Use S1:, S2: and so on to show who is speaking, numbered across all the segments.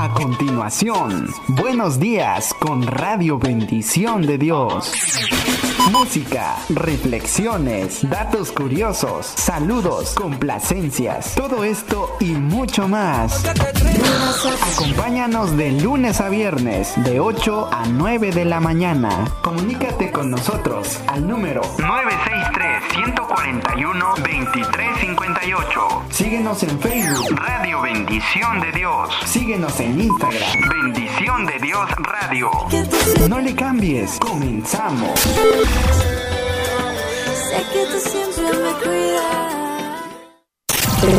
S1: A continuación, buenos días con Radio Bendición de Dios. Música, reflexiones, datos curiosos, saludos, complacencias, todo esto y mucho más. Acompáñanos de lunes a viernes, de 8 a 9 de la mañana. Comunícate con nosotros al número 963-141-2358. Síguenos en Facebook, Radio Bendición de Dios. Síguenos en Instagram, Bendición de Dios Radio. No le cambies, comenzamos.
S2: Sé que tú siempre me cuidas.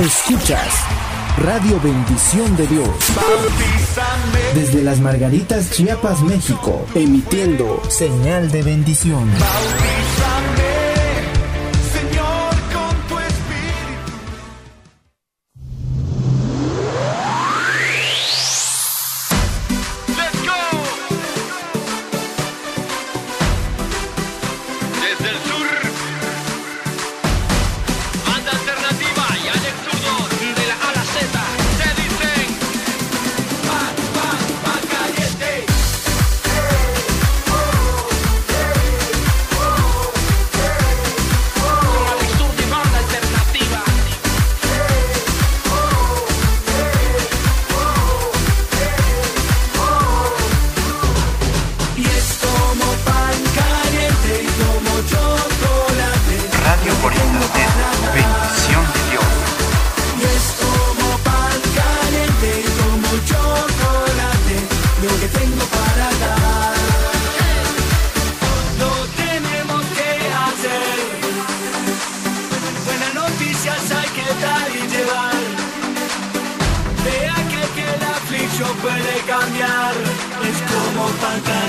S1: Escuchas Radio Bendición de Dios. Desde las Margaritas, Chiapas, México. Emitiendo señal de bendición.
S3: Como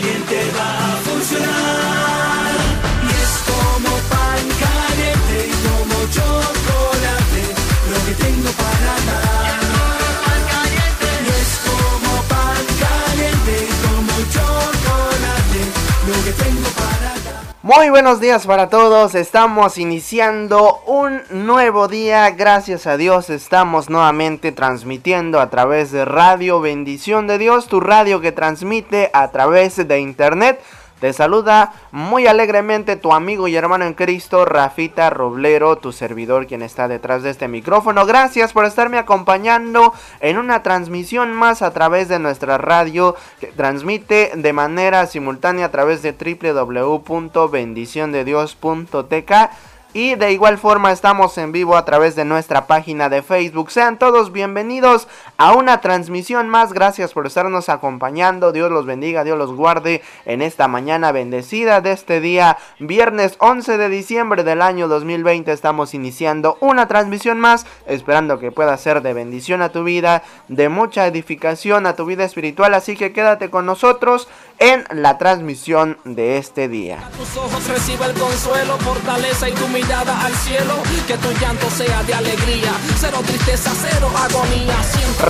S4: Muy buenos días para todos, estamos iniciando un nuevo día, gracias a Dios estamos nuevamente transmitiendo a través de Radio Bendición de Dios, tu radio que transmite a través de internet. Te saluda muy alegremente tu amigo y hermano en Cristo, Rafita Roblero, tu servidor quien está detrás de este micrófono. Gracias por estarme acompañando en una transmisión más a través de nuestra radio que transmite de manera simultánea a través de www.bendiciondedios.tk. Y de igual forma estamos en vivo a través de nuestra página de Facebook. Sean todos bienvenidos a una transmisión más. Gracias por estarnos acompañando. Dios los bendiga, Dios los guarde en esta mañana bendecida de este día, viernes 11 de diciembre del año 2020. Estamos iniciando una transmisión más, esperando que pueda ser de bendición a tu vida, de mucha edificación a tu vida espiritual. Así que quédate con nosotros en la transmisión de este día.
S5: tus ojos recibe el consuelo, fortaleza y tu mirada al cielo. Que tu llanto sea de alegría, cero tristeza, cero agonía.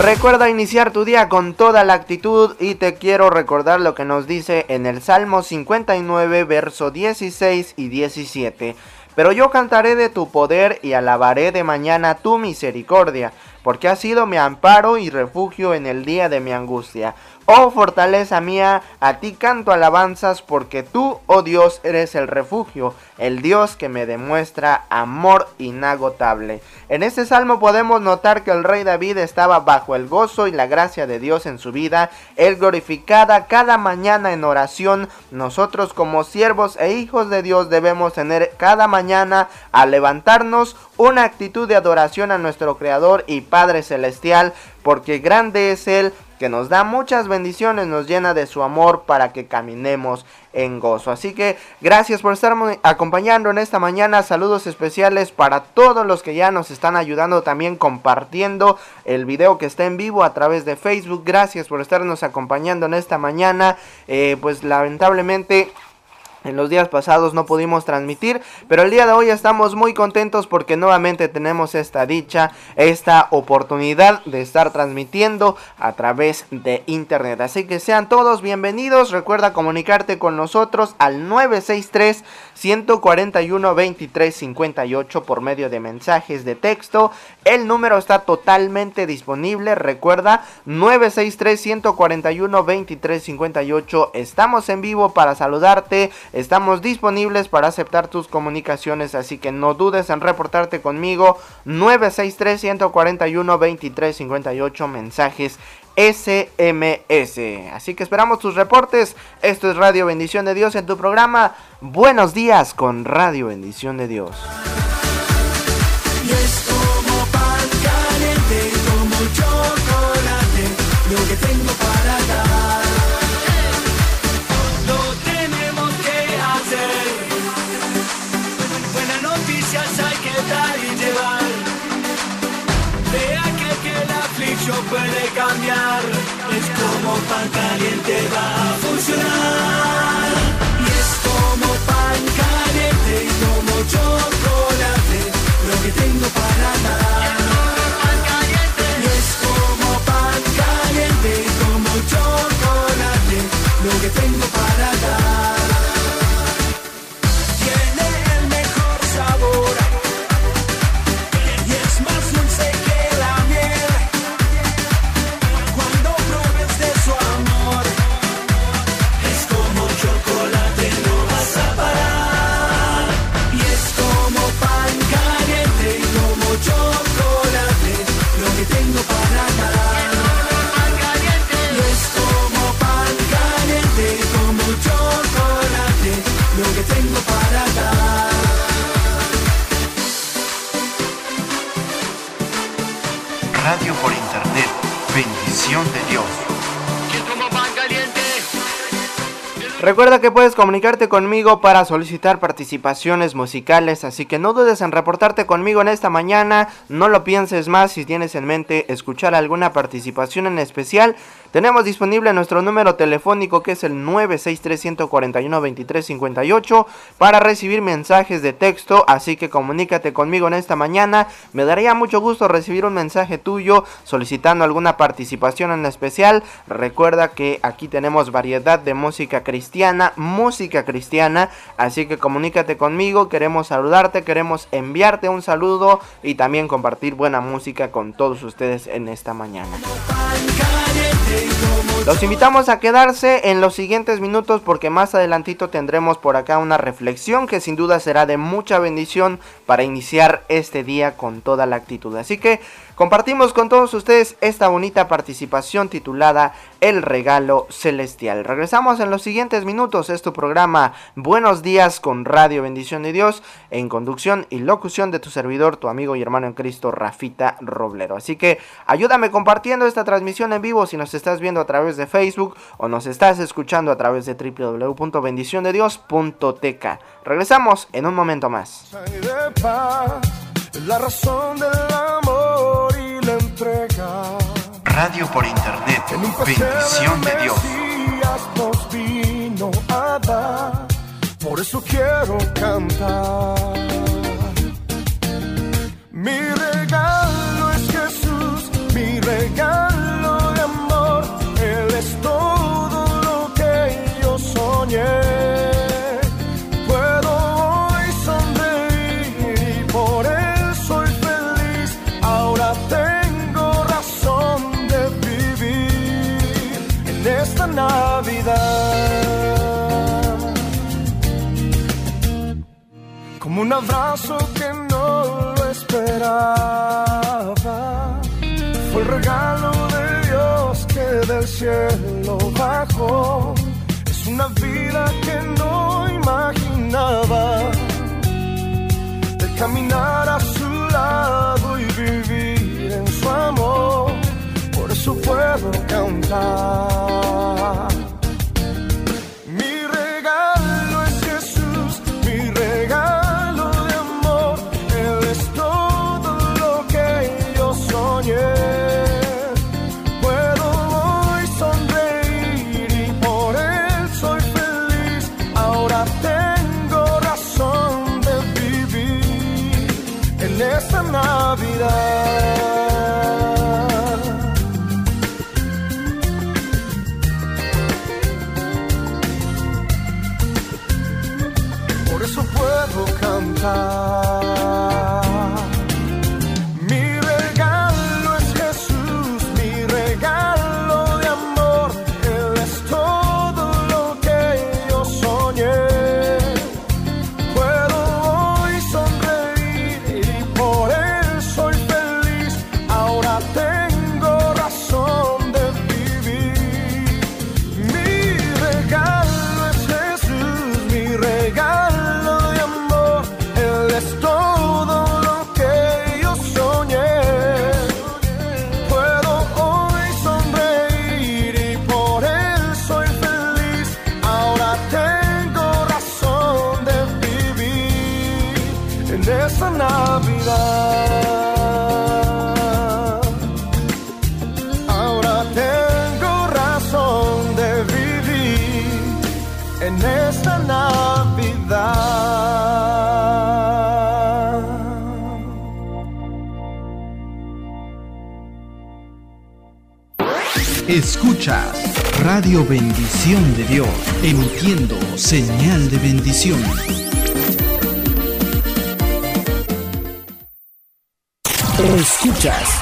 S4: Recuerda iniciar tu día con toda la actitud y te quiero recordar lo que nos dice en el Salmo 59, verso 16 y 17. Pero yo cantaré de tu poder y alabaré de mañana tu misericordia, porque has sido mi amparo y refugio en el día de mi angustia. Oh fortaleza mía, a ti canto alabanzas, porque tú, oh Dios, eres el refugio, el Dios que me demuestra amor inagotable. En este salmo podemos notar que el rey David estaba bajo el gozo y la gracia de Dios en su vida, él glorificada cada mañana en oración. Nosotros como siervos e hijos de Dios debemos tener cada mañana al levantarnos una actitud de adoración a nuestro Creador y Padre Celestial, porque grande es Él que nos da muchas bendiciones, nos llena de su amor para que caminemos en gozo. Así que gracias por estarme acompañando en esta mañana. Saludos especiales para todos los que ya nos están ayudando también compartiendo el video que está en vivo a través de Facebook. Gracias por estarnos acompañando en esta mañana. Eh, pues lamentablemente En los días pasados no pudimos transmitir, pero el día de hoy estamos muy contentos porque nuevamente tenemos esta dicha, esta oportunidad de estar transmitiendo a través de internet. Así que sean todos bienvenidos. Recuerda comunicarte con nosotros al 963 141 23 58 por medio de mensajes de texto. El número está totalmente disponible. Recuerda 963 141 23 58. Estamos en vivo para saludarte Estamos disponibles para aceptar tus comunicaciones, así que no dudes en reportarte conmigo. 963-141-2358 mensajes SMS. Así que esperamos tus reportes. Esto es Radio Bendición de Dios en tu programa. Buenos días con Radio Bendición de Dios.
S1: Como pan
S4: puedes comunicarte conmigo para solicitar participaciones musicales, así que no dudes en reportarte conmigo en esta mañana, no lo pienses más si tienes en mente escuchar alguna participación en especial. Tenemos disponible nuestro número telefónico que es el 963-141-2358 para recibir mensajes de texto, así que comunícate conmigo en esta mañana. Me daría mucho gusto recibir un mensaje tuyo solicitando alguna participación en especial. Recuerda que aquí tenemos variedad de música cristiana música cristiana. Así que comunícate conmigo, queremos saludarte, queremos enviarte un saludo y también compartir buena música con todos ustedes en esta mañana. Los invitamos a quedarse en los siguientes minutos porque más adelantito tendremos por acá una reflexión que sin duda será de mucha bendición para iniciar este día con toda la actitud. Así que Compartimos con todos ustedes esta bonita participación titulada El regalo celestial. Regresamos en los siguientes minutos. Es tu programa Buenos días con Radio Bendición de Dios en conducción y locución de tu servidor, tu amigo y hermano en Cristo, Rafita Roblero. Así que ayúdame compartiendo esta transmisión en vivo si nos estás viendo a través de Facebook o nos estás escuchando a través de www.bendiciondedios.tk. Regresamos en un momento más.
S6: La razón del amor y la entrega.
S7: Radio por internet. Bendición de, Dios.
S6: Nos vino a dar, por eso quiero cantar. Mi regalo abrazo que no lo esperaba. Fue el regalo de Dios que del cielo bajó. Es una vida que no imaginaba. De caminar a su lado y vivir en su amor eso puedo cantar.
S8: Radio Bendición de Dios, emitiendo señal de bendición. Escuchas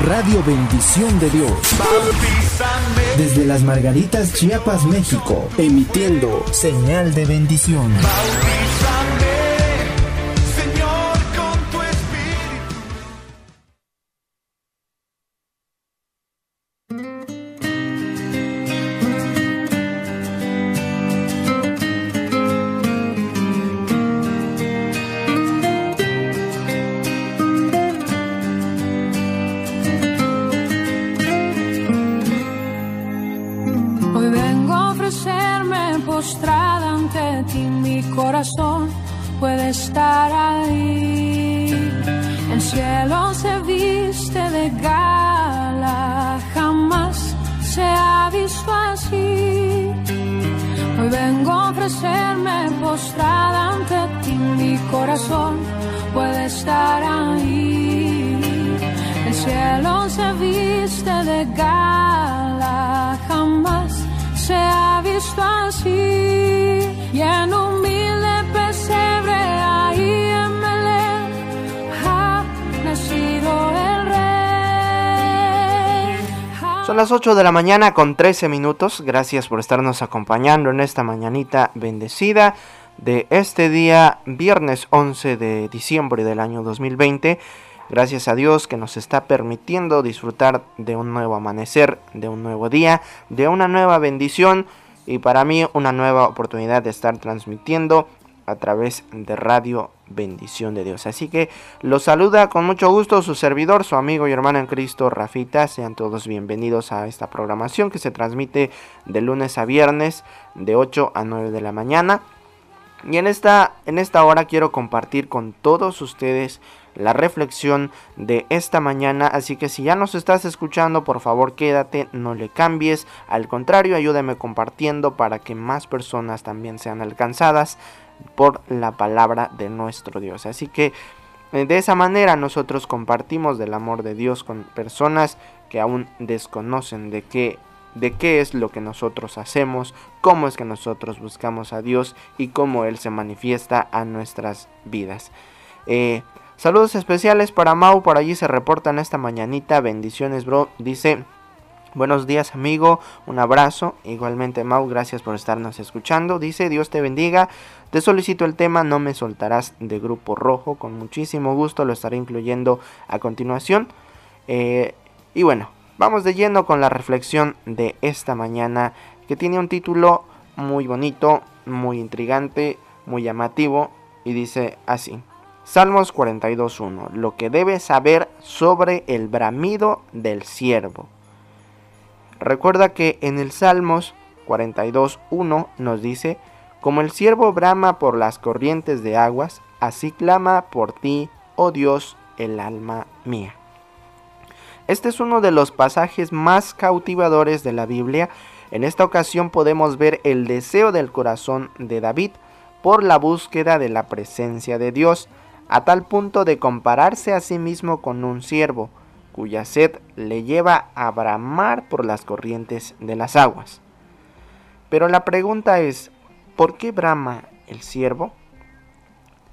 S8: Radio Bendición de Dios. Desde las Margaritas, Chiapas, México, emitiendo señal de bendición.
S4: 8 de la mañana con 13 minutos. Gracias por estarnos acompañando en esta mañanita bendecida de este día, viernes 11 de diciembre del año 2020. Gracias a Dios que nos está permitiendo disfrutar de un nuevo amanecer, de un nuevo día, de una nueva bendición y para mí una nueva oportunidad de estar transmitiendo a través de Radio Bendición de Dios. Así que los saluda con mucho gusto su servidor, su amigo y hermano en Cristo, Rafita. Sean todos bienvenidos a esta programación que se transmite de lunes a viernes de 8 a 9 de la mañana. Y en esta, en esta hora quiero compartir con todos ustedes la reflexión de esta mañana. Así que si ya nos estás escuchando, por favor quédate, no le cambies. Al contrario, ayúdame compartiendo para que más personas también sean alcanzadas por la palabra de nuestro Dios. Así que eh, de esa manera nosotros compartimos del amor de Dios con personas que aún desconocen de qué, de qué es lo que nosotros hacemos, cómo es que nosotros buscamos a Dios y cómo Él se manifiesta a nuestras vidas. Eh, saludos especiales para Mau, por allí se reportan esta mañanita. Bendiciones, bro. Dice, Buenos días amigo, un abrazo. Igualmente Mau, gracias por estarnos escuchando. Dice, Dios te bendiga. Te solicito el tema No me soltarás de Grupo Rojo. Con muchísimo gusto lo estaré incluyendo a continuación. Eh, y bueno, vamos de lleno con la reflexión de esta mañana que tiene un título muy bonito, muy intrigante, muy llamativo y dice así. Salmos 42.1. Lo que debes saber sobre el bramido del siervo. Recuerda que en el Salmos 42.1 nos dice, como el siervo brama por las corrientes de aguas, así clama por ti, oh Dios, el alma mía. Este es uno de los pasajes más cautivadores de la Biblia. En esta ocasión podemos ver el deseo del corazón de David por la búsqueda de la presencia de Dios, a tal punto de compararse a sí mismo con un siervo, cuya sed le lleva a bramar por las corrientes de las aguas. Pero la pregunta es, ¿por qué brama el siervo?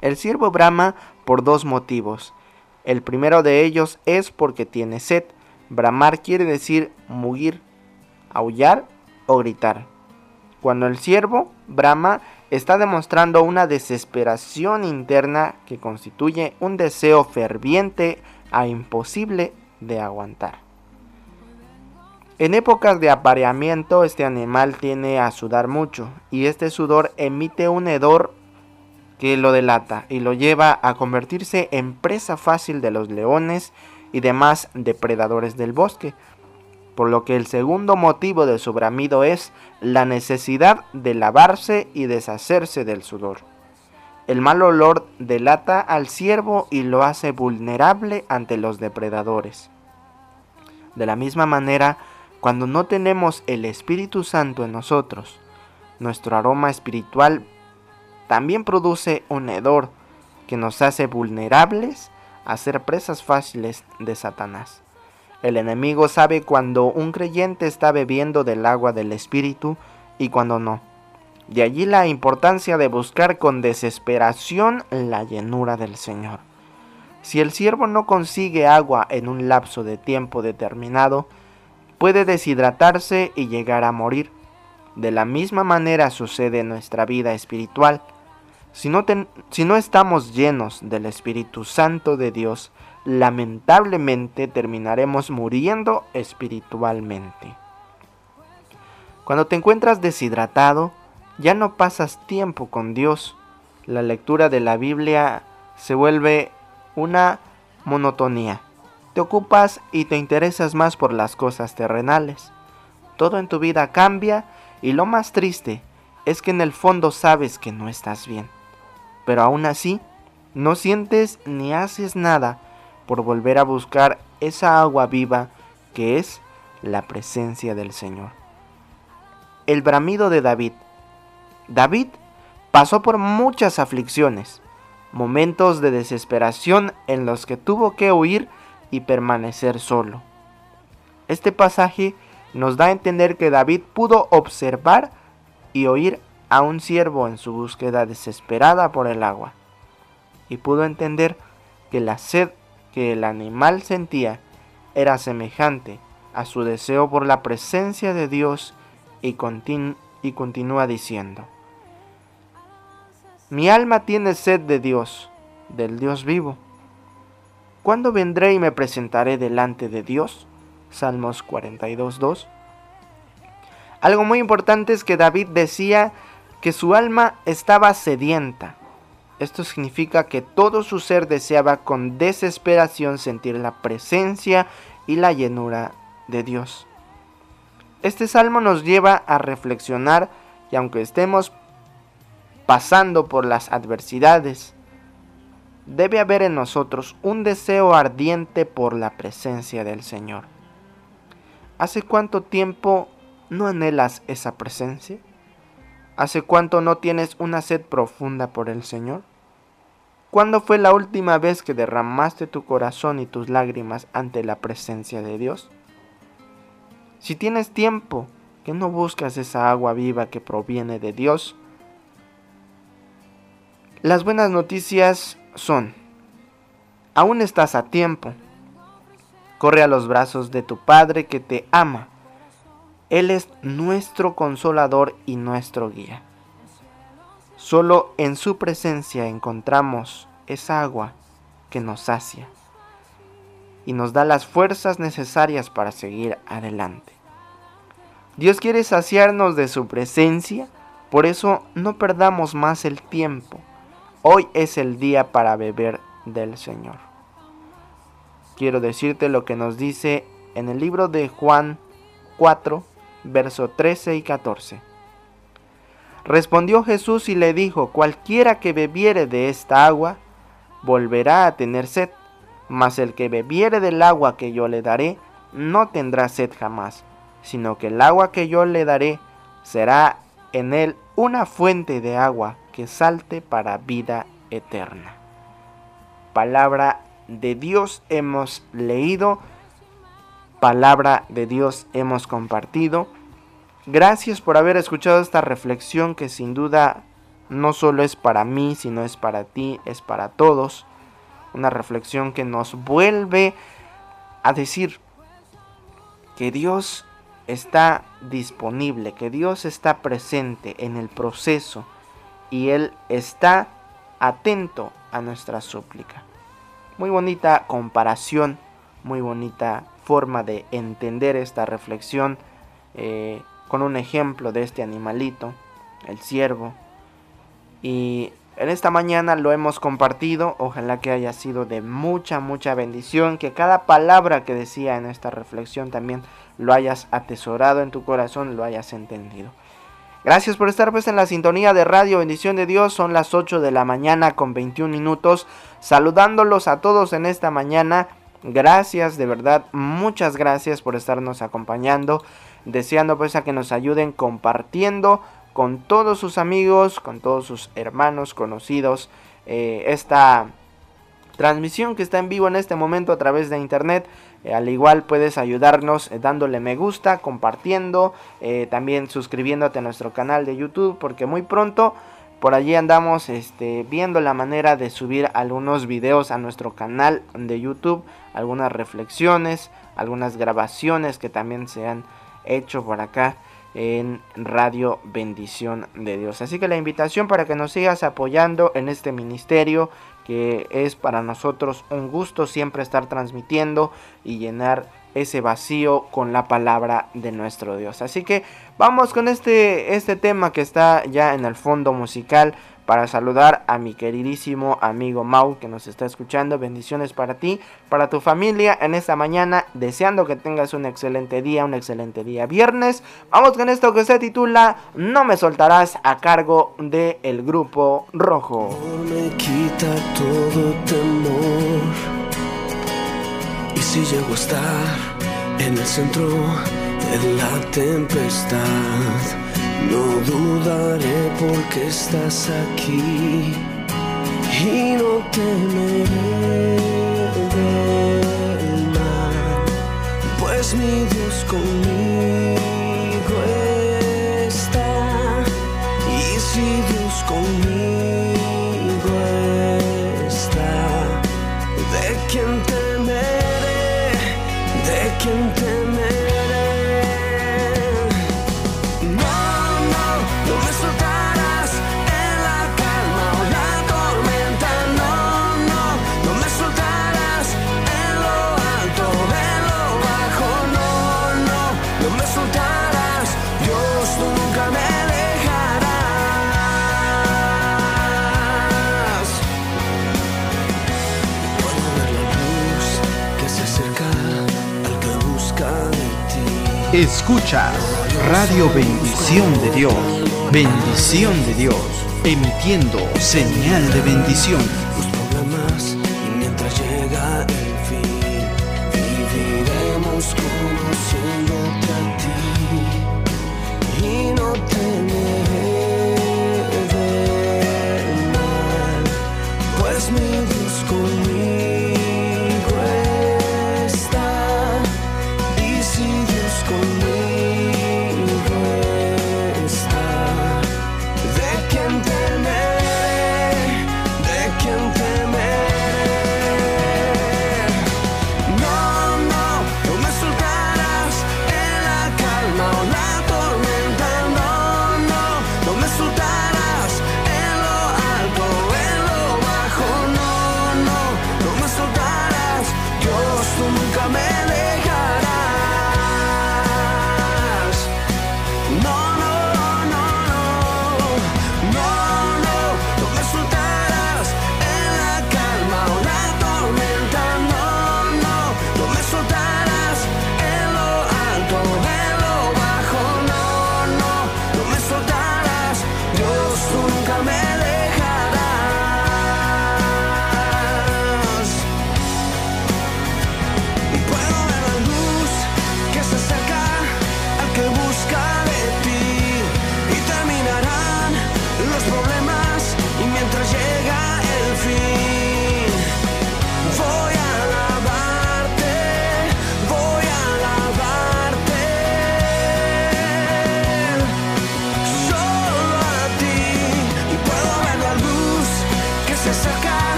S4: El siervo brama por dos motivos. El primero de ellos es porque tiene sed. Bramar quiere decir mugir, aullar o gritar. Cuando el siervo brama está demostrando una desesperación interna que constituye un deseo ferviente a imposible de aguantar. En épocas de apareamiento este animal tiene a sudar mucho y este sudor emite un hedor que lo delata y lo lleva a convertirse en presa fácil de los leones y demás depredadores del bosque, por lo que el segundo motivo de su bramido es la necesidad de lavarse y deshacerse del sudor. El mal olor delata al ciervo y lo hace vulnerable ante los depredadores. De la misma manera, cuando no tenemos el Espíritu Santo en nosotros, nuestro aroma espiritual también produce un hedor que nos hace vulnerables a ser presas fáciles de Satanás. El enemigo sabe cuando un creyente está bebiendo del agua del Espíritu y cuando no. De allí la importancia de buscar con desesperación la llenura del Señor. Si el siervo no consigue agua en un lapso de tiempo determinado, puede deshidratarse y llegar a morir. De la misma manera sucede en nuestra vida espiritual. Si no, si no estamos llenos del Espíritu Santo de Dios, lamentablemente terminaremos muriendo espiritualmente. Cuando te encuentras deshidratado, ya no pasas tiempo con Dios. La lectura de la Biblia se vuelve una monotonía. Te ocupas y te interesas más por las cosas terrenales. Todo en tu vida cambia y lo más triste es que en el fondo sabes que no estás bien. Pero aún así, no sientes ni haces nada por volver a buscar esa agua viva que es la presencia del Señor. El bramido de David. David pasó por muchas aflicciones, momentos de desesperación en los que tuvo que huir y permanecer solo. Este pasaje nos da a entender que David pudo observar y oír a un siervo en su búsqueda desesperada por el agua, y pudo entender que la sed que el animal sentía era semejante a su deseo por la presencia de Dios y, y continúa diciendo, mi alma tiene sed de Dios, del Dios vivo. ¿Cuándo vendré y me presentaré delante de Dios? Salmos 42.2. Algo muy importante es que David decía que su alma estaba sedienta, esto significa que todo su ser deseaba con desesperación sentir la presencia y la llenura de Dios. Este salmo nos lleva a reflexionar y aunque estemos pasando por las adversidades, debe haber en nosotros un deseo ardiente por la presencia del Señor. ¿Hace cuánto tiempo no anhelas esa presencia? ¿Hace cuánto no tienes una sed profunda por el Señor? ¿Cuándo fue la última vez que derramaste tu corazón y tus lágrimas ante la presencia de Dios? Si tienes tiempo que no buscas esa agua viva que proviene de Dios, las buenas noticias son, aún estás a tiempo. Corre a los brazos de tu Padre que te ama él es nuestro consolador y nuestro guía. Solo en su presencia encontramos esa agua que nos sacia y nos da las fuerzas necesarias para seguir adelante. Dios quiere saciarnos de su presencia, por eso no perdamos más el tiempo. Hoy es el día para beber del Señor. Quiero decirte lo que nos dice en el libro de Juan 4, verso 13 y 14. Respondió Jesús y le dijo, cualquiera que bebiere de esta agua, volverá a tener sed, mas el que bebiere del agua que yo le daré, no tendrá sed jamás, sino que el agua que yo le daré será en él una fuente de agua que salte para vida eterna. Palabra de Dios hemos leído palabra de Dios hemos compartido. Gracias por haber escuchado esta reflexión que sin duda no solo es para mí, sino es para ti, es para todos. Una reflexión que nos vuelve a decir que Dios está disponible, que Dios está presente en el proceso y Él está atento a nuestra súplica. Muy bonita comparación, muy bonita forma de entender esta reflexión eh, con un ejemplo de este animalito, el ciervo. Y en esta mañana lo hemos compartido, ojalá que haya sido de mucha, mucha bendición, que cada palabra que decía en esta reflexión también lo hayas atesorado en tu corazón, lo hayas entendido. Gracias por estar pues en la sintonía de Radio Bendición de Dios. Son las 8 de la mañana con 21 minutos. Saludándolos a todos en esta mañana. Gracias, de verdad, muchas gracias por estarnos acompañando. Deseando pues a que nos ayuden compartiendo con todos sus amigos, con todos sus hermanos, conocidos, eh, esta transmisión que está en vivo en este momento a través de internet. Eh, al igual puedes ayudarnos eh, dándole me gusta, compartiendo, eh, también suscribiéndote a nuestro canal de YouTube porque muy pronto por allí andamos este, viendo la manera de subir algunos videos a nuestro canal de YouTube, algunas reflexiones, algunas grabaciones que también se han hecho por acá en Radio Bendición de Dios. Así que la invitación para que nos sigas apoyando en este ministerio que es para nosotros un gusto siempre estar transmitiendo y llenar ese vacío con la palabra de nuestro Dios. Así que vamos con este, este tema que está ya en el fondo musical para saludar a mi queridísimo amigo Mau que nos está escuchando. Bendiciones para ti, para tu familia en esta mañana, deseando que tengas un excelente día, un excelente día viernes. Vamos con esto que se titula No me soltarás a cargo del el grupo rojo.
S1: Me quita todo temor. Y si llego a estar en el centro de la tempestad no dudaré porque estás aquí y no temeré del mal, pues mi Dios conmigo está. Y si Dios conmigo
S8: Escucha Radio Bendición de Dios. Bendición de Dios. Emitiendo señal de bendición.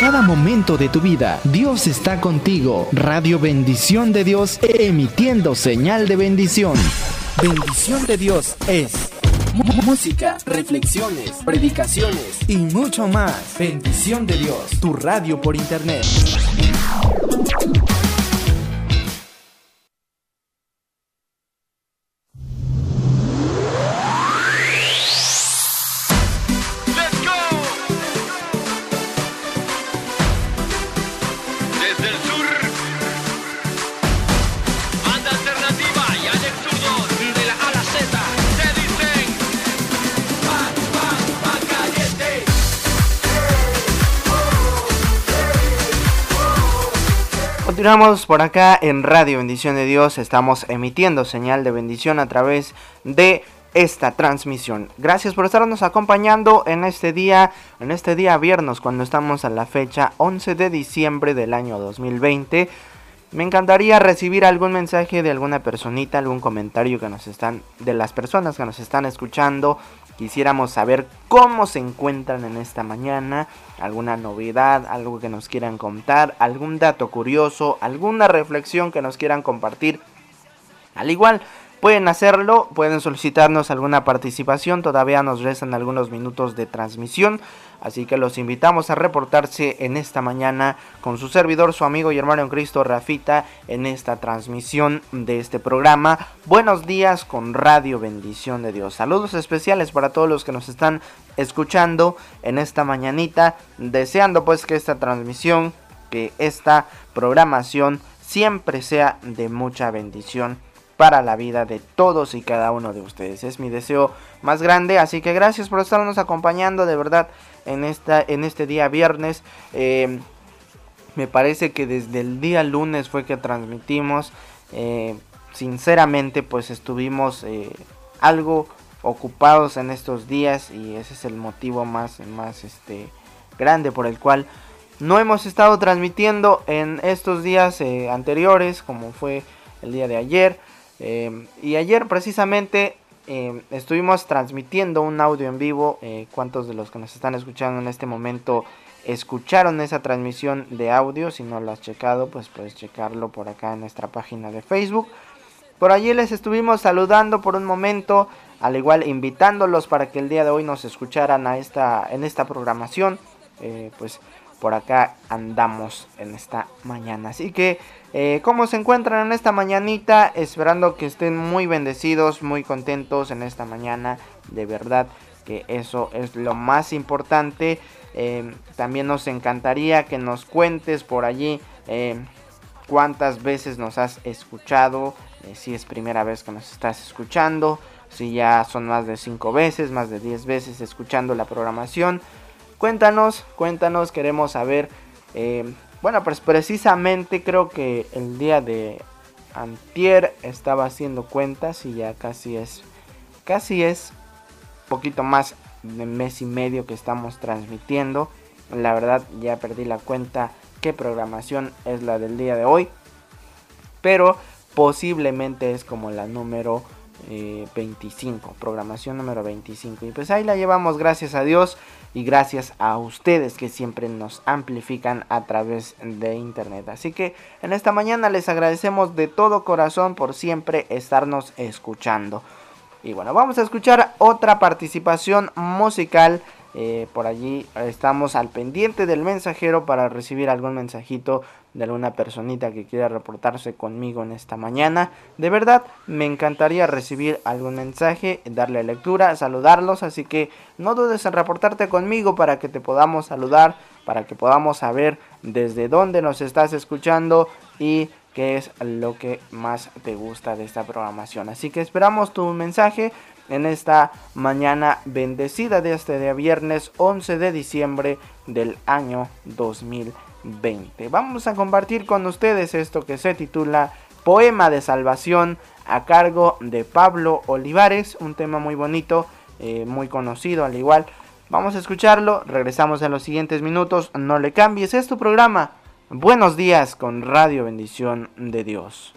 S8: Cada momento de tu vida, Dios está contigo. Radio Bendición de Dios emitiendo señal de bendición. Bendición de Dios es música, reflexiones, predicaciones y mucho más. Bendición de Dios, tu radio por internet.
S4: Continuamos por acá en Radio Bendición de Dios, estamos emitiendo señal de bendición a través de esta transmisión. Gracias por estarnos acompañando en este día, en este día viernes cuando estamos a la fecha 11 de diciembre del año 2020. Me encantaría recibir algún mensaje de alguna personita, algún comentario que nos están de las personas que nos están escuchando Quisiéramos saber cómo se encuentran en esta mañana, alguna novedad, algo que nos quieran contar, algún dato curioso, alguna reflexión que nos quieran compartir. Al igual, pueden hacerlo, pueden solicitarnos alguna participación, todavía nos restan algunos minutos de transmisión. Así que los invitamos a reportarse en esta mañana con su servidor, su amigo y hermano en Cristo Rafita, en esta transmisión de este programa. Buenos días con Radio Bendición de Dios. Saludos especiales para todos los que nos están escuchando en esta mañanita, deseando pues que esta transmisión, que esta programación siempre sea de mucha bendición para la vida de todos y cada uno de ustedes. Es mi deseo más grande, así que gracias por estarnos acompañando de verdad en, esta, en este día viernes. Eh, me parece que desde el día lunes fue que transmitimos. Eh, sinceramente pues estuvimos eh, algo ocupados en estos días y ese es el motivo más, más este, grande por el cual no hemos estado transmitiendo en estos días anteriores como fue el día de ayer Em, y ayer precisamente em, estuvimos transmitiendo un audio en vivo. Eh, ¿Cuántos de los que nos están escuchando en este momento escucharon esa transmisión de audio? Si no lo has checado, pues puedes checarlo por acá en nuestra página de Facebook. Por allí les estuvimos saludando por un momento, al igual invitándolos para que el día de hoy nos escucharan a esta, en esta programación. Eh, pues por acá andamos en esta mañana. Así que, eh, ¿cómo se encuentran en esta mañanita? Esperando que estén muy bendecidos, muy contentos en esta mañana. De verdad que eso es lo más importante. Eh, también nos encantaría que nos cuentes por allí eh, cuántas veces nos has escuchado. si es primera vez que nos estás escuchando. Si ya son más de 5 veces, más de 10 veces escuchando la programación Cuéntanos, cuéntanos, queremos saber. Eh, bueno, pues precisamente creo que el día de antier estaba haciendo cuentas y ya casi es, casi es poquito más de mes y medio que estamos transmitiendo. La verdad ya perdí la cuenta qué programación es la del día de hoy. Pero posiblemente es como la número 25, eh, programación número 25. Y pues ahí la llevamos, gracias a Dios y gracias a ustedes que siempre nos amplifican a través de internet. Así que en esta mañana les agradecemos de todo corazón por siempre estarnos escuchando. Y bueno, vamos a escuchar otra participación musical eh, por allí estamos al pendiente del mensajero para recibir algún mensajito de alguna personita que quiera reportarse conmigo en esta mañana. De verdad, me encantaría recibir algún mensaje, darle lectura, saludarlos, así que no dudes en reportarte conmigo para que te podamos saludar, para que podamos saber desde dónde nos estás escuchando y qué es lo que más te gusta de esta programación. Así que esperamos tu mensaje en esta mañana bendecida de este día viernes 11 de diciembre del año 2020. Vamos a compartir con ustedes esto que se titula Poema de Salvación a cargo de Pablo Olivares, un tema muy bonito, eh, muy conocido al igual. Vamos a escucharlo, regresamos en los siguientes minutos, no le cambies, es tu programa. Buenos días con Radio Bendición de Dios.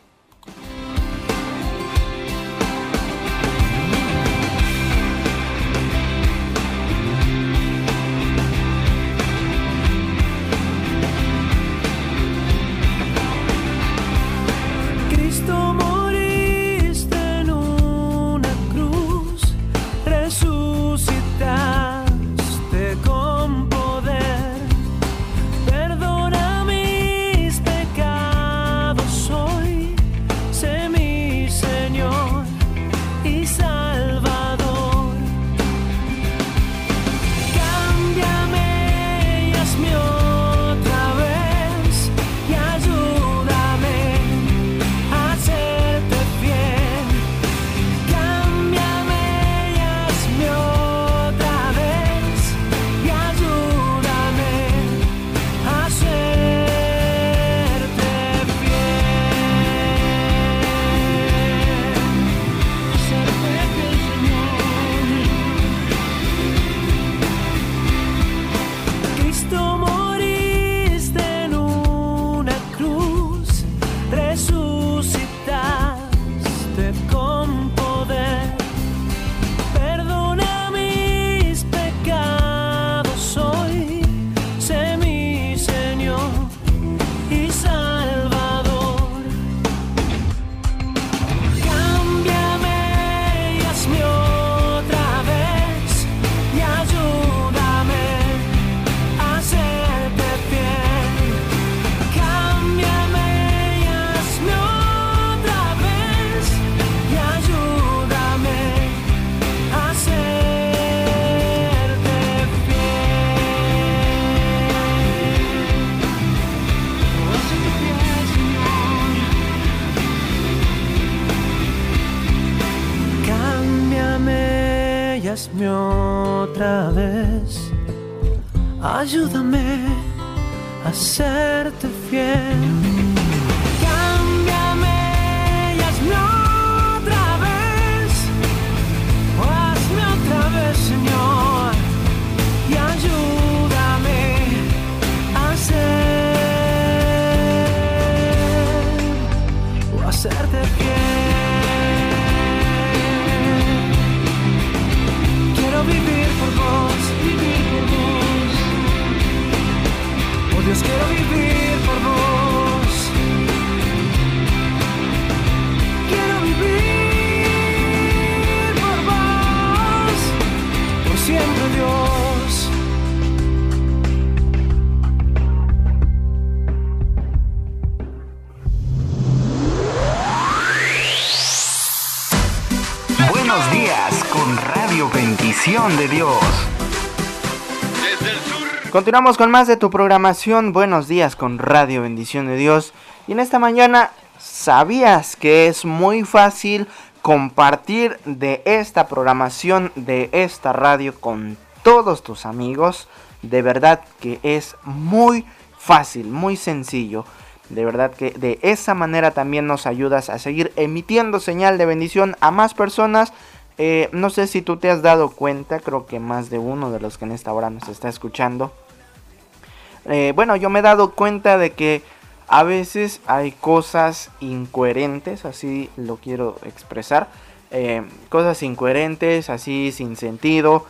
S1: Otra vez. Ayúdame a serte fiel.
S8: Radio Bendición de Dios.
S4: Continuamos con más de tu programación. Buenos días con Radio Bendición de Dios. Y en esta mañana, ¿sabías que es muy fácil compartir de esta programación, de esta radio con todos tus amigos? De verdad que es muy fácil, muy sencillo. De verdad que de esa manera también nos ayudas a seguir emitiendo señal de bendición a más personas. Eh, no sé si tú te has dado cuenta, creo que más de uno de los que en esta hora nos está escuchando. Eh, bueno, yo me he dado cuenta de que a veces hay cosas incoherentes, así lo quiero expresar. eh, cosas incoherentes, así sin sentido.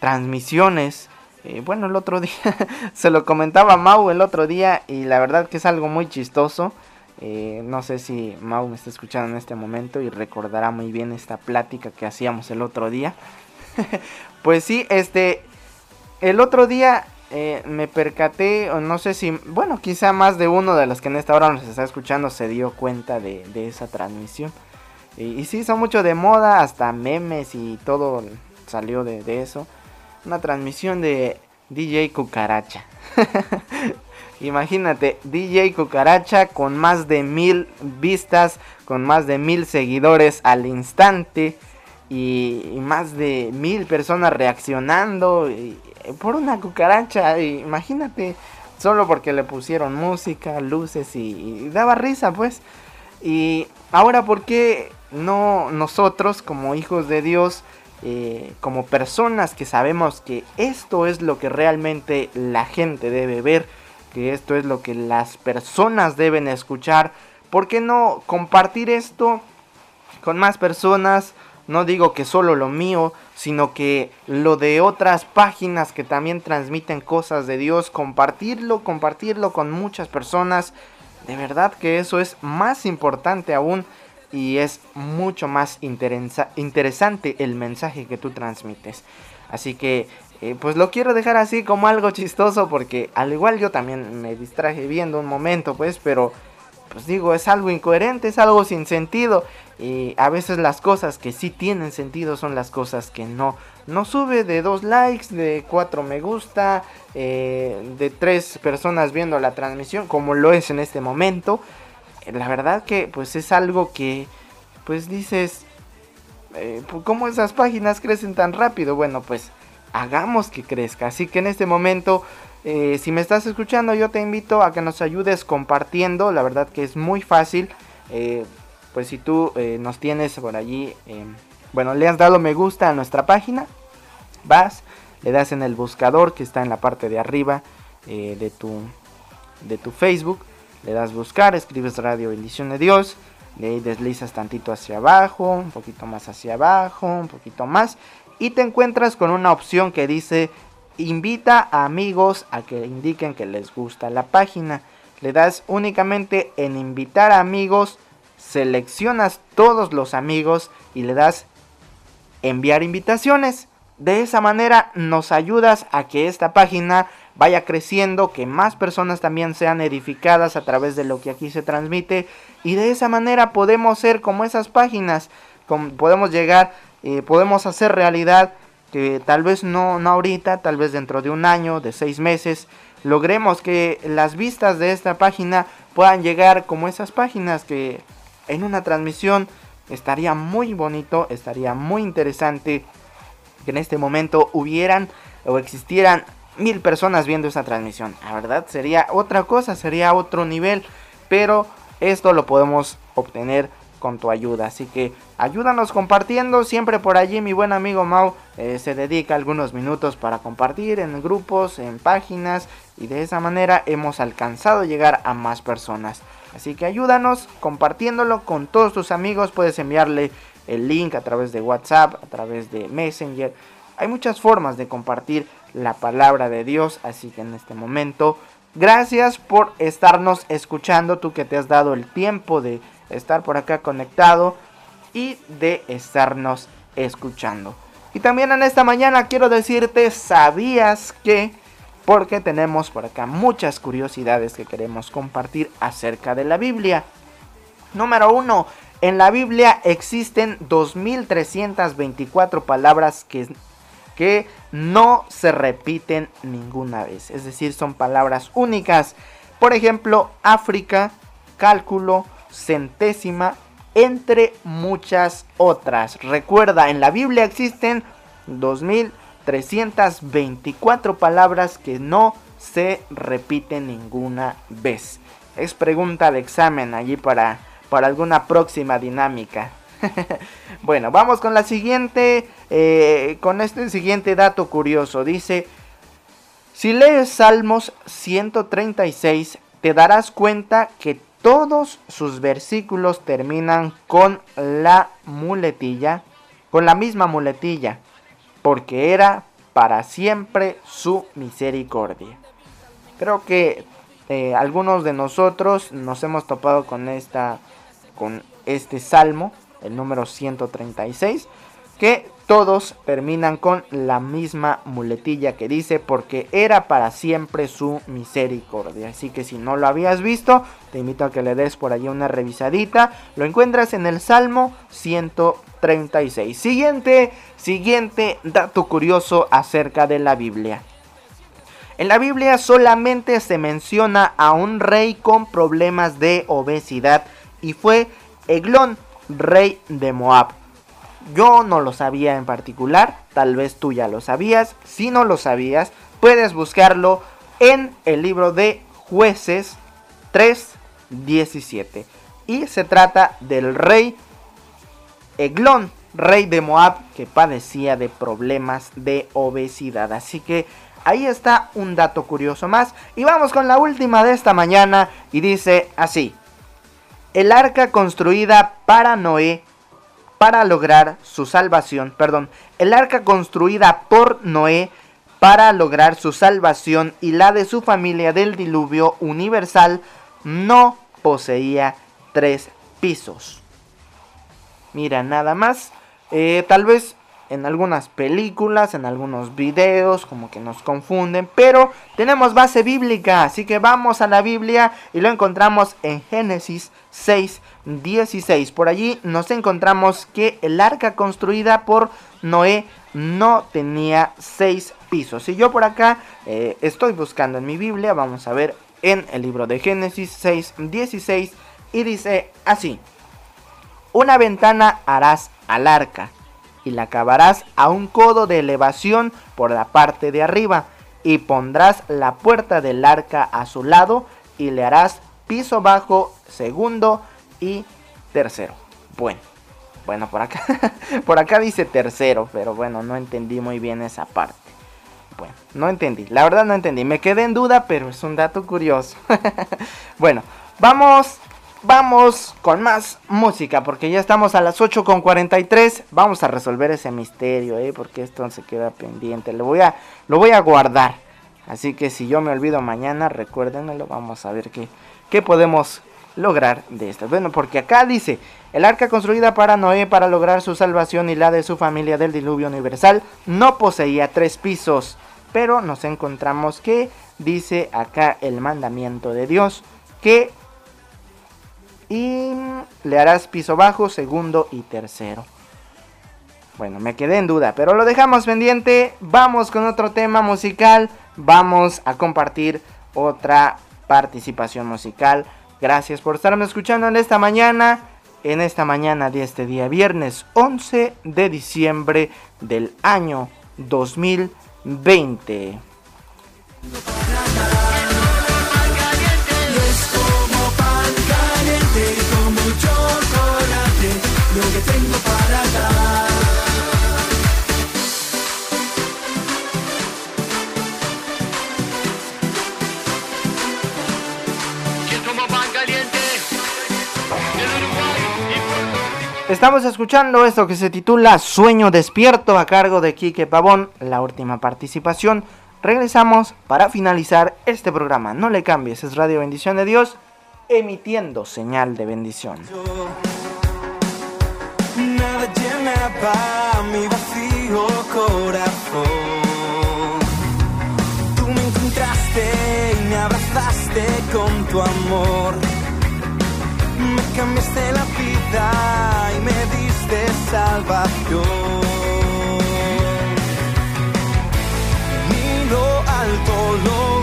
S4: transmisiones. bueno, el otro día se lo comentaba Mau el otro día y la verdad que es algo muy chistoso. Eh, no sé si Mau me está escuchando en este momento y recordará muy bien esta plática que hacíamos el otro día. pues sí, este, el otro día eh, me percaté, o no sé si, bueno, quizá más de uno de los que en esta hora nos está escuchando se dio cuenta de, esa transmisión. Y, y sí, son mucho de moda, hasta memes y todo salió de, de eso. Una transmisión de DJ Cucaracha. Imagínate, DJ Cucaracha con más de mil vistas, con más de mil seguidores al instante y, más de mil personas reaccionando y- por una cucaracha. imagínate, solo porque le pusieron música, luces y, y daba risa, pues. Y ahora, ¿por qué no nosotros, como hijos de Dios, eh, como personas que sabemos que esto es lo que realmente la gente debe ver, que esto es lo que las personas deben escuchar, ¿por qué no compartir esto con más personas? No digo que solo lo mío, sino que lo de otras páginas que también transmiten cosas de Dios, compartirlo, compartirlo con muchas personas. De verdad que eso es más importante aún y es mucho más interesa- interesante el mensaje que tú transmites. Así que pues lo quiero dejar así como algo chistoso porque al igual yo también me distraje viendo un momento pues, pero pues digo, es algo incoherente, es algo sin sentido. Y a veces las cosas que sí tienen sentido son las cosas que no. No sube de dos likes, de cuatro me gusta, eh, de tres personas viendo la transmisión, como lo es en este momento. La verdad que pues es algo que pues dices, eh, pues, ¿cómo esas páginas crecen tan rápido? Bueno, pues hagamos que crezca. Así que en este momento, eh, si me estás escuchando, yo te invito a que nos ayudes compartiendo. La verdad que es muy fácil. Eh, pues si tú eh, nos tienes por allí, eh, bueno, le has dado me gusta a nuestra página, vas, le das en el buscador que está en la parte de arriba de, tu, de tu Facebook, le das buscar, escribes Radio Bendición de Dios, de ahí deslizas tantito hacia abajo, un poquito más hacia abajo, un poquito más, y te encuentras con una opción que dice invita a amigos a que indiquen que les gusta la página. Le das únicamente en invitar a amigos, seleccionas todos los amigos y le das enviar invitaciones. De esa manera nos ayudas a que esta página vaya creciendo, que más personas también sean edificadas a través de lo que aquí se transmite y de esa manera podemos ser como esas páginas, podemos llegar, eh, podemos hacer realidad que tal vez no, no ahorita, tal vez dentro de un año, de seis meses, logremos que las vistas de esta página puedan llegar como esas páginas que en una transmisión estaría muy bonito, estaría muy interesante que en este momento hubieran o existieran mil personas viendo esta transmisión. La verdad sería otra cosa, sería otro nivel. Pero esto lo podemos obtener con tu ayuda. Así que ayúdanos compartiendo. Siempre por allí mi buen amigo Mau eh, se dedica algunos minutos para compartir en grupos, en páginas. Y de esa manera hemos alcanzado llegar a más personas. Así que ayúdanos compartiéndolo con todos tus amigos. Puedes enviarle el link a través de WhatsApp, a través de Messenger. Hay muchas formas de compartir la palabra de Dios. Así que en este momento, gracias por estarnos escuchando. Tú que te has dado el tiempo de estar por acá conectado y de estarnos escuchando. Y también en esta mañana quiero decirte, ¿sabías que? Porque tenemos por acá muchas curiosidades que queremos compartir acerca de la Biblia. Número uno, en la Biblia existen 2324 palabras que, que no se repiten ninguna vez. Es decir, son palabras únicas. Por ejemplo, África, cálculo, centésima, entre muchas otras. Recuerda, en la Biblia existen 2324 palabras que no se repiten ninguna vez. Es pregunta de examen allí para, para alguna próxima dinámica. bueno, vamos con la siguiente, eh, con este siguiente dato curioso. Dice, si lees Salmos 136, te darás cuenta que todos sus versículos terminan con la muletilla, con la misma muletilla, porque era para siempre su misericordia. Creo que eh, algunos de nosotros nos hemos topado con esta, con este salmo, el número 136, que todos terminan con la misma muletilla que dice porque era para siempre su misericordia. Así que si no lo habías visto, te invito a que le des por allí una revisadita. Lo encuentras en el Salmo 136. Siguiente, siguiente dato curioso acerca de la Biblia. En la Biblia solamente se menciona a un rey con problemas de obesidad y fue Eglón, rey de Moab. Yo no lo sabía en particular, tal vez tú ya lo sabías. Si no lo sabías, puedes buscarlo en el libro de jueces 3.17. Y se trata del rey Eglón, rey de Moab, que padecía de problemas de obesidad. Así que ahí está un dato curioso más. Y vamos con la última de esta mañana. Y dice así. El arca construida para Noé para lograr su salvación, perdón, el arca construida por Noé para lograr su salvación y la de su familia del diluvio universal no poseía tres pisos. Mira, nada más. Eh, tal vez en algunas películas, en algunos videos, como que nos confunden, pero tenemos base bíblica, así que vamos a la Biblia y lo encontramos en Génesis 6, 16. Por allí nos encontramos que el arca construida por Noé no tenía seis pisos. Y yo por acá eh, estoy buscando en mi Biblia, vamos a ver en el libro de Génesis 6, 16 y dice así. Una ventana harás al arca y la acabarás a un codo de elevación por la parte de arriba y pondrás la puerta del arca a su lado y le harás piso bajo, segundo y tercero. Bueno, bueno, por acá, por acá dice tercero, pero bueno, no entendí muy bien esa parte. Bueno, no entendí, la verdad no entendí, me quedé en duda, pero es un dato curioso. bueno, vamos, vamos con más música, porque ya estamos a las 8.43, vamos a resolver ese misterio, ¿eh? porque esto se queda pendiente, lo voy a, lo voy a guardar. Así que si yo me olvido mañana, recuérdenmelo, vamos a ver qué, qué podemos lograr de esto. Bueno, porque acá dice, el arca construida para Noé para lograr su salvación y la de su familia del diluvio universal no poseía tres pisos, pero nos encontramos que dice acá el mandamiento de Dios que y le harás piso bajo, segundo y tercero. Bueno, me quedé en duda, pero lo dejamos pendiente. Vamos con otro tema musical. Vamos a compartir otra participación musical. Gracias por estarme escuchando en esta mañana. en esta mañana de este día, viernes 11 de diciembre del año 2020. Estamos escuchando esto que se titula Sueño despierto a cargo de Quique Pavón, la última participación. Regresamos para finalizar este programa. No le cambies, es Radio Bendición de Dios, emitiendo señal de bendición.
S1: Nada llenaba mi vacío corazón. Tú me encontraste y me abrazaste con tu amor. Cambiaste la vida y me diste salvación. Ni lo alto, lo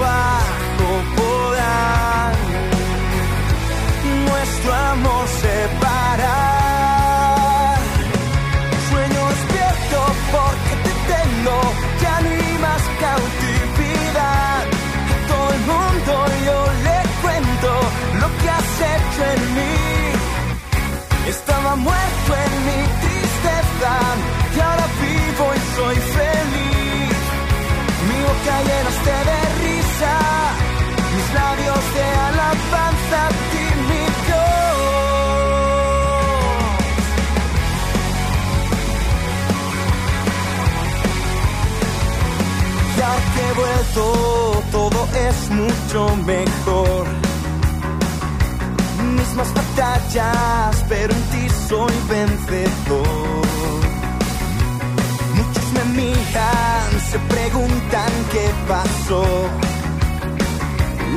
S1: Llenaste de risa, mis labios de alabanza a ti, mi Dios. Y ahora que he vuelto, todo es mucho mejor. Mismas batallas, pero en ti soy vencedor. Miran, se preguntan qué pasó.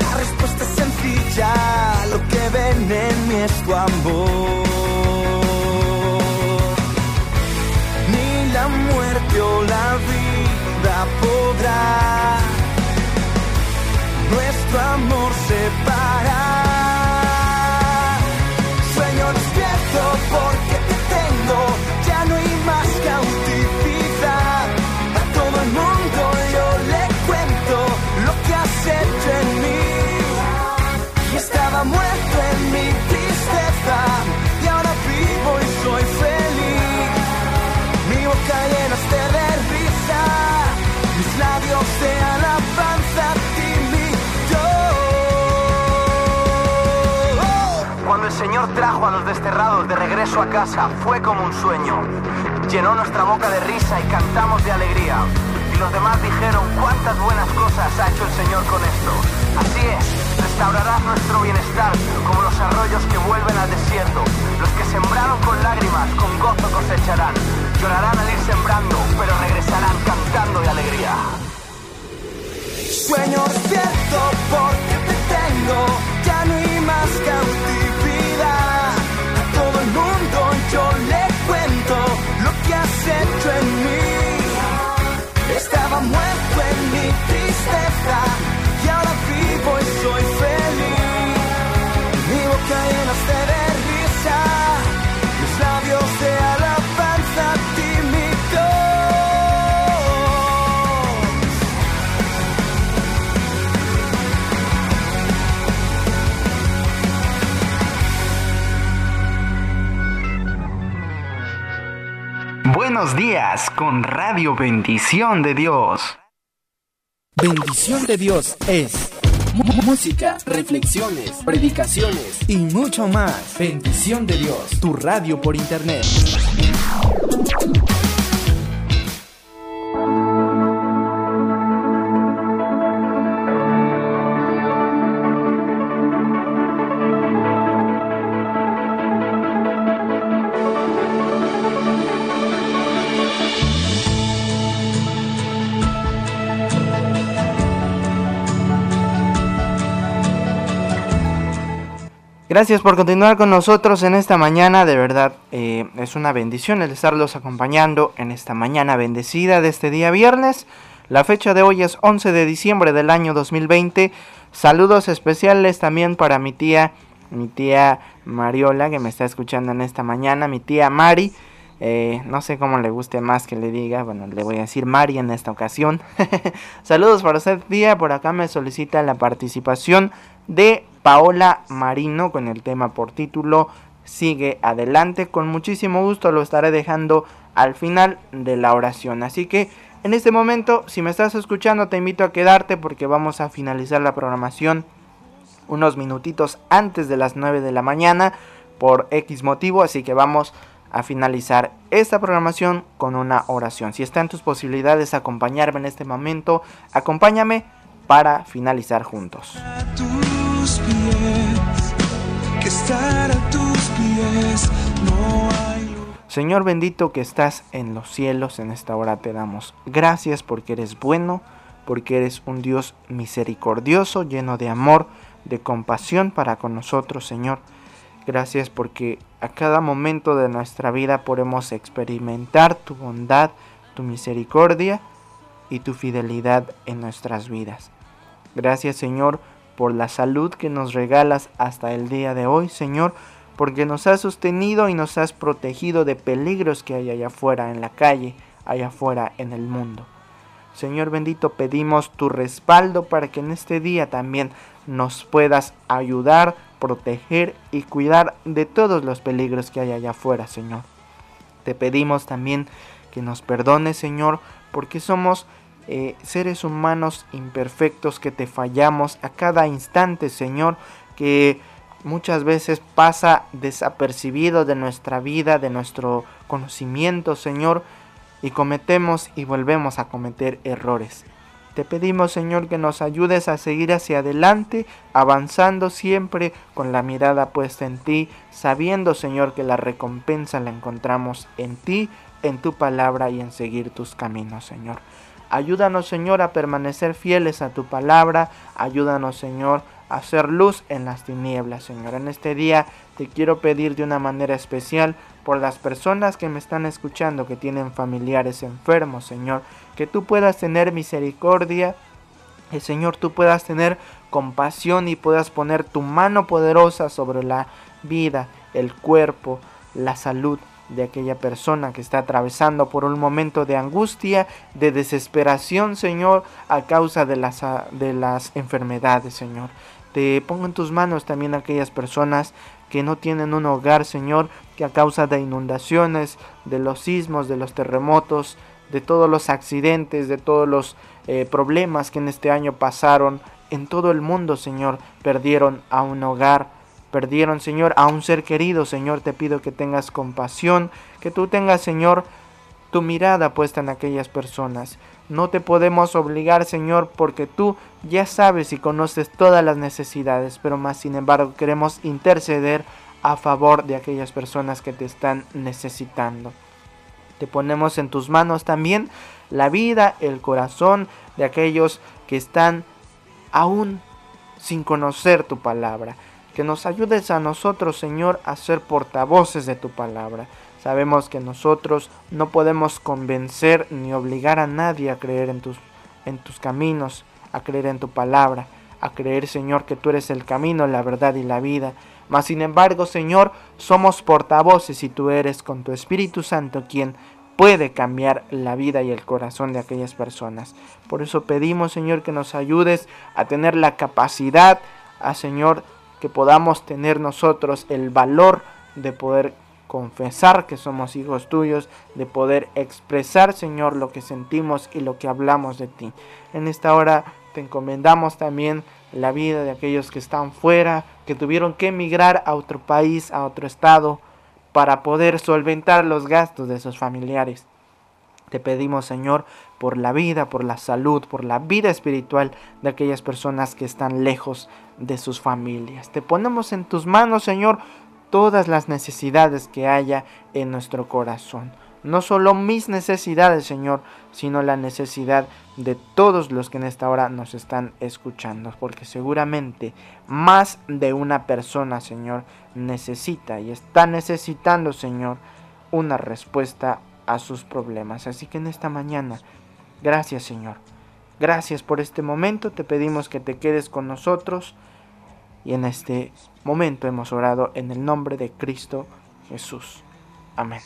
S1: La respuesta es sencilla, lo que ven en mí es tu amor. Ni la muerte o la vida podrá nuestro amor separar. Sueño despierto porque te tengo, ya no hay más hecho en mí. Y estaba muerto en mi tristeza y ahora vivo y soy feliz. Mi boca llenaste de risa, mis labios de alabanza a ti, mi Dios.
S9: Cuando el Señor trajo a los desterrados de regreso a casa, fue como un sueño. Llenó nuestra boca de risa y cantamos de alegría. Y los demás dijeron, cuántas buenas cosas ha hecho el Señor con esto. Así es, restaurarás nuestro bienestar como los arroyos que vuelven al desierto. Los que sembraron con lágrimas, con gozo cosecharán. Llorarán al ir sembrando, pero regresarán cantando de alegría.
S1: Sueño despierto porque te tengo, ya no hay más cautividad. Tristeza y ahora vivo y soy feliz. Mi boca llenaste de risa, mis labios de alabanza a ti, mi Dios.
S8: Buenos días con Radio Bendición de Dios. Bendición de Dios es música, reflexiones, predicaciones y mucho más. Bendición de Dios, tu radio por internet.
S4: Gracias por continuar con nosotros en esta mañana. De verdad, eh, es una bendición el estarlos acompañando en esta mañana bendecida de este día viernes. La fecha de hoy es 11 de diciembre del año 2020. Saludos especiales también para mi tía mi tía Mariola que me está escuchando en esta mañana, mi tía Mari, eh, no sé cómo le guste más que le diga, bueno, le voy a decir Mari en esta ocasión. Saludos para usted, tía, por acá me solicita la participación de Paola Marino con el tema por título Sigue adelante, con muchísimo gusto lo estaré dejando al final de la oración, así que en este momento, si me estás escuchando, te invito a quedarte porque vamos a finalizar la programación unos minutitos antes de las 9 de la mañana por X motivo, así que vamos a finalizar esta programación con una oración. Si está en tus posibilidades acompañarme en este momento, acompáñame para finalizar juntos. Señor bendito que estás en los cielos, en esta hora te damos gracias porque eres bueno, porque eres un Dios misericordioso, lleno de amor, de compasión para con nosotros, Señor. Gracias porque a cada momento de nuestra vida podemos experimentar tu bondad, tu misericordia y tu fidelidad en nuestras vidas. Gracias, Señor, por la salud que nos regalas hasta el día de hoy, Señor, porque nos has sostenido y nos has protegido de peligros que hay allá afuera en la calle, allá afuera en el mundo. Señor bendito, pedimos tu respaldo para que en este día también nos puedas ayudar, proteger y cuidar de todos los peligros que hay allá afuera, Señor. Te pedimos también que nos perdones, Señor, porque somos eh, seres humanos imperfectos que te fallamos a cada instante, Señor, que muchas veces pasa desapercibido de nuestra vida, de nuestro conocimiento, Señor, y cometemos y volvemos a cometer errores. Te pedimos, Señor, que nos ayudes a seguir hacia adelante, avanzando siempre con la mirada puesta en ti, sabiendo, Señor, que la recompensa la encontramos en ti, en tu palabra y en seguir tus caminos, Señor. Ayúdanos, Señor, a permanecer fieles a tu palabra. Ayúdanos, Señor, hacer luz en las tinieblas, Señor. En este día te quiero pedir de una manera especial por las personas que me están escuchando, que tienen familiares enfermos, Señor. Que tú puedas tener misericordia. Que, Señor, tú puedas tener compasión y puedas poner tu mano poderosa sobre la vida, el cuerpo, la salud de aquella persona que está atravesando por un momento de angustia, de desesperación, Señor, a causa de las, de las enfermedades, Señor. Te pongo en tus manos también aquellas personas que no tienen un hogar, Señor, que a causa de inundaciones, de los sismos, de los terremotos, de todos los accidentes, de todos los eh, problemas que en este año pasaron en todo el mundo, Señor, perdieron a un hogar, perdieron, Señor, a un ser querido, Señor, te pido que tengas compasión, que tú tengas, Señor, tu mirada puesta en aquellas personas. No te podemos obligar, Señor, porque tú ya sabes y conoces todas las necesidades, pero más sin embargo queremos interceder a favor de aquellas personas que te están necesitando. Te ponemos en tus manos también la vida, el corazón de aquellos que están aún sin conocer tu palabra que nos ayudes a nosotros, Señor, a ser portavoces de tu palabra. Sabemos que nosotros no podemos convencer ni obligar a nadie a creer en tus, caminos, a creer en tu palabra, a creer, Señor, que tú eres el camino, la verdad y la vida. Mas, sin embargo, Señor, somos portavoces y tú eres con tu Espíritu Santo quien puede cambiar la vida y el corazón de aquellas personas. Por eso pedimos, Señor, que nos ayudes a tener la capacidad, a Señor, que podamos tener nosotros el valor de poder confesar que somos hijos tuyos, de poder expresar, Señor, lo que sentimos y lo que hablamos de ti. En esta hora te encomendamos también la vida de aquellos que están fuera, que tuvieron que emigrar a otro país, a otro estado, para poder solventar los gastos de sus familiares. Te pedimos, Señor, por la vida, por la salud, por la vida espiritual de aquellas personas que están lejos de sus familias. Te ponemos en tus manos, Señor, todas las necesidades que haya en nuestro corazón. No solo mis necesidades, Señor, sino la necesidad de todos los que en esta hora nos están escuchando. Porque seguramente más de una persona, Señor, necesita y está necesitando, Señor, una respuesta a sus problemas. Así que en esta mañana, gracias Señor. Gracias por este momento. Te pedimos que te quedes con nosotros y en este momento hemos orado en el nombre de Cristo Jesús. Amén.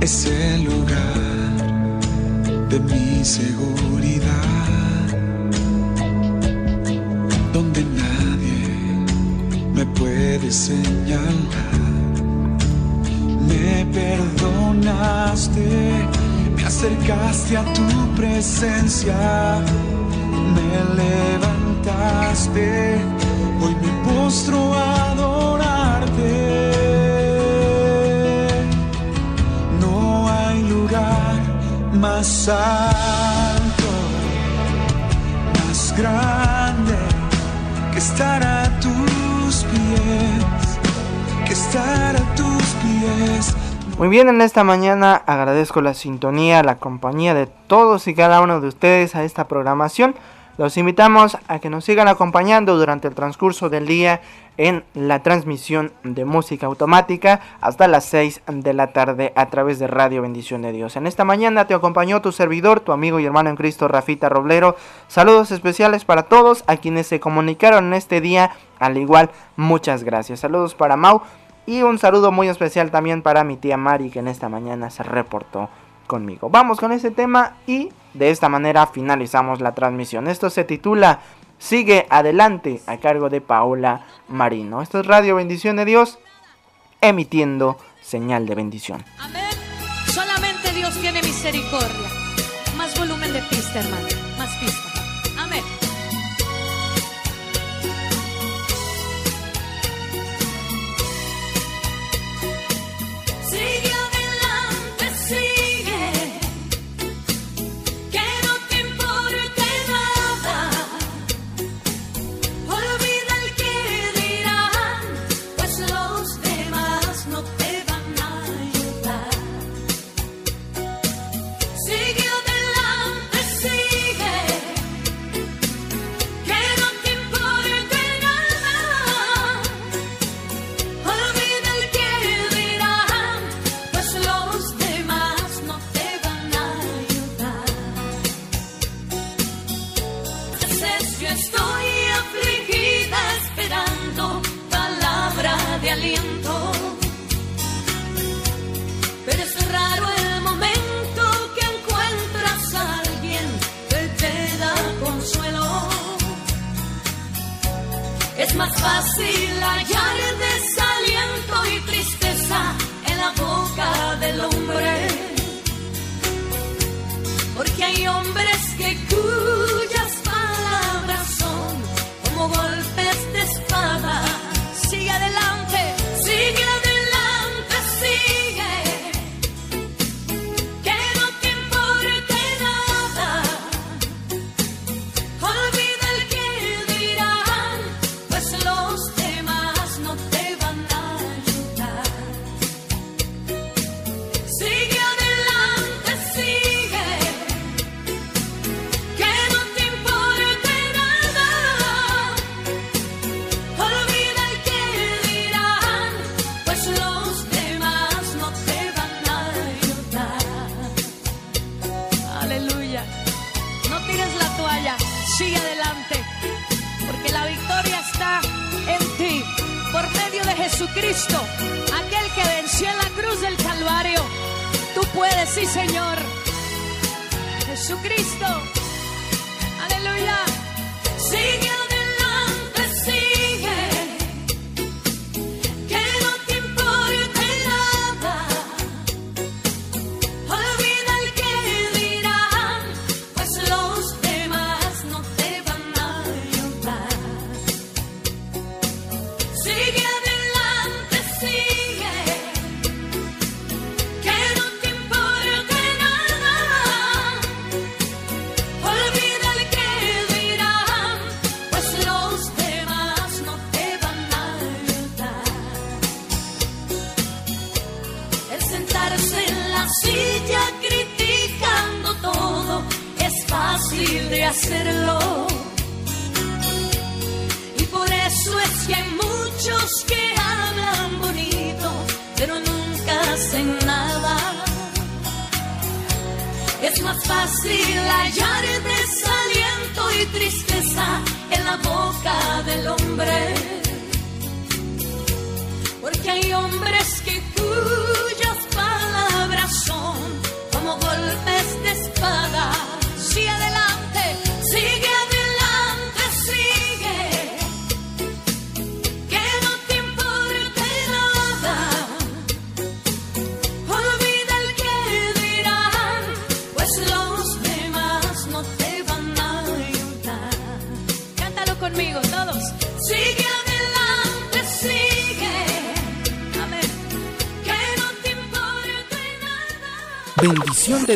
S10: Es el lugar de mi seguridad, donde nadie me puede señalar. Me perdonaste, me acercaste a tu presencia, me levantaste, hoy me postro a adorarte. No hay lugar más alto, más grande que estar a tus pies, que estar a tus pies.
S4: Muy bien, en esta mañana agradezco la sintonía, la compañía de todos y cada uno de ustedes a esta programación. Los invitamos a que nos sigan acompañando durante el transcurso del día en la transmisión de música automática hasta las 6 de la tarde a través de Radio Bendición de Dios. En esta mañana te acompañó tu servidor, tu amigo y hermano en Cristo, Rafita Roblero. Saludos especiales para todos a quienes se comunicaron en este día. Al igual, muchas gracias. Saludos para Mau y un saludo muy especial también para mi tía Mari que en esta mañana se reportó conmigo. Vamos con ese tema y de esta manera finalizamos la transmisión. Esto se titula Sigue adelante a cargo de Paola Marino. Esto es Radio Bendición de Dios emitiendo señal de bendición.
S11: Amén. Solamente Dios tiene misericordia. Más volumen de pista, hermano. Más
S2: fácil hallar desaliento y tristeza en la boca del hombre. Porque hay hombres que cuyas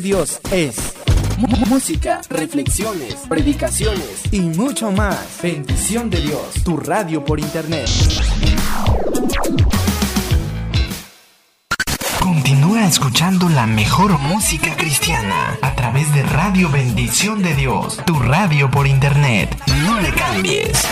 S4: Dios es música, reflexiones, predicaciones y mucho más. Bendición de Dios, tu radio por internet. Continúa escuchando la mejor música cristiana a través de Radio Bendición de Dios, tu radio por internet. No le cambies.